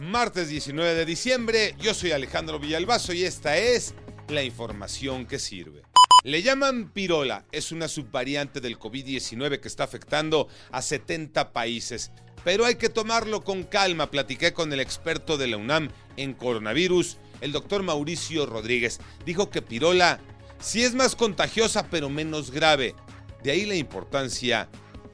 Martes 19 de diciembre. Yo soy Alejandro Villalbazo y esta es la información que sirve. Le llaman pirola. Es una subvariante del COVID-19 que está afectando a 70 países pero hay que tomarlo con calma. Platiqué con el experto de la UNAM en coronavirus, el doctor Mauricio Rodríguez. Dijo que Pirola sí es más contagiosa, pero menos grave. De ahí la importancia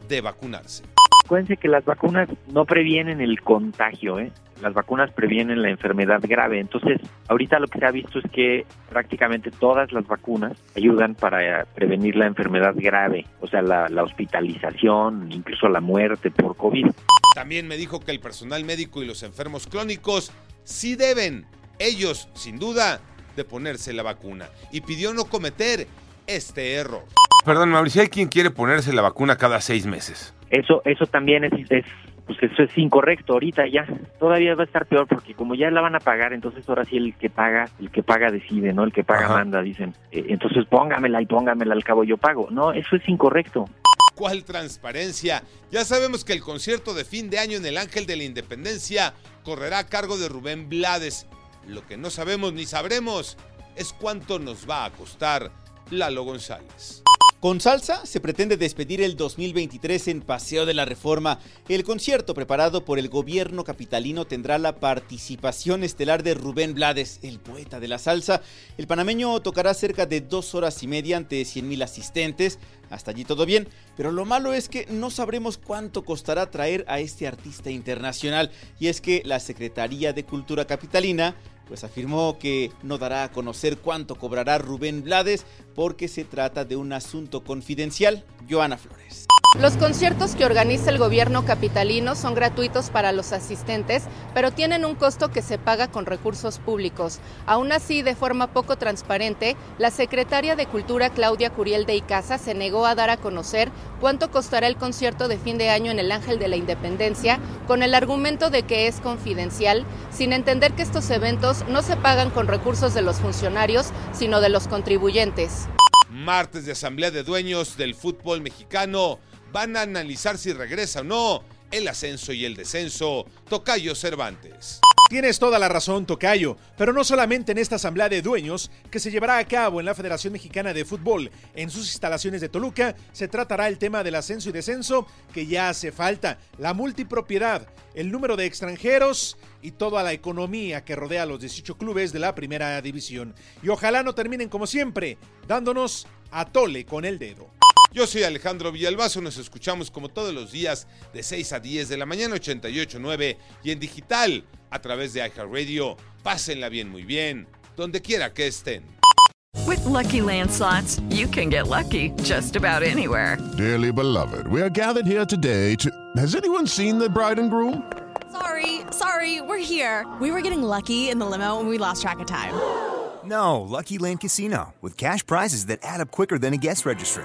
de vacunarse. Acuérdense que las vacunas no previenen el contagio, ¿eh? Las vacunas previenen la enfermedad grave. Entonces, ahorita lo que se ha visto es que prácticamente todas las vacunas ayudan para prevenir la enfermedad grave, o sea, la, la hospitalización, incluso la muerte por COVID. También me dijo que el personal médico y los enfermos crónicos sí deben, ellos, sin duda, de ponerse la vacuna. Y pidió no cometer este error. Perdón, Mauricio, hay quien quiere ponerse la vacuna cada seis meses. Eso, eso también es, es pues eso es incorrecto ahorita ya. Todavía va a estar peor porque como ya la van a pagar, entonces ahora sí el que paga, el que paga decide, ¿no? El que paga manda, dicen. Eh, entonces póngamela y póngamela al cabo yo pago. No, eso es incorrecto. ¿Cuál transparencia? Ya sabemos que el concierto de fin de año en el Ángel de la Independencia correrá a cargo de Rubén Blades. Lo que no sabemos ni sabremos es cuánto nos va a costar Lalo González. Con Salsa se pretende despedir el 2023 en Paseo de la Reforma. El concierto preparado por el gobierno capitalino tendrá la participación estelar de Rubén Blades, el poeta de la salsa. El panameño tocará cerca de dos horas y media ante 100 mil asistentes. Hasta allí todo bien, pero lo malo es que no sabremos cuánto costará traer a este artista internacional. Y es que la Secretaría de Cultura Capitalina pues afirmó que no dará a conocer cuánto cobrará Rubén Blades porque se trata de un asunto confidencial. Joana Flores. Los conciertos que organiza el gobierno capitalino son gratuitos para los asistentes, pero tienen un costo que se paga con recursos públicos. Aún así, de forma poco transparente, la secretaria de Cultura Claudia Curiel de Icaza se negó a dar a conocer cuánto costará el concierto de fin de año en el Ángel de la Independencia, con el argumento de que es confidencial, sin entender que estos eventos no se pagan con recursos de los funcionarios, sino de los contribuyentes. Martes de Asamblea de Dueños del Fútbol Mexicano van a analizar si regresa o no el ascenso y el descenso. Tocayo Cervantes. Tienes toda la razón, Tocayo, pero no solamente en esta asamblea de dueños que se llevará a cabo en la Federación Mexicana de Fútbol en sus instalaciones de Toluca, se tratará el tema del ascenso y descenso que ya hace falta, la multipropiedad, el número de extranjeros y toda la economía que rodea a los 18 clubes de la primera división. Y ojalá no terminen como siempre, dándonos a tole con el dedo. Yo soy Alejandro Villalbazo, nos escuchamos como todos los días de 6 a 10 de la mañana 88.9 y en digital a través de iHeartRadio. Pásenla bien, muy bien, donde quiera que estén. With lucky landslots, you can get lucky just about anywhere. Dearly beloved, we are gathered here today to. Has anyone seen the bride and groom? Sorry, sorry, we're here. We were getting lucky in the limo and we lost track of time. No, Lucky Land Casino, with cash prizes that add up quicker than a guest registry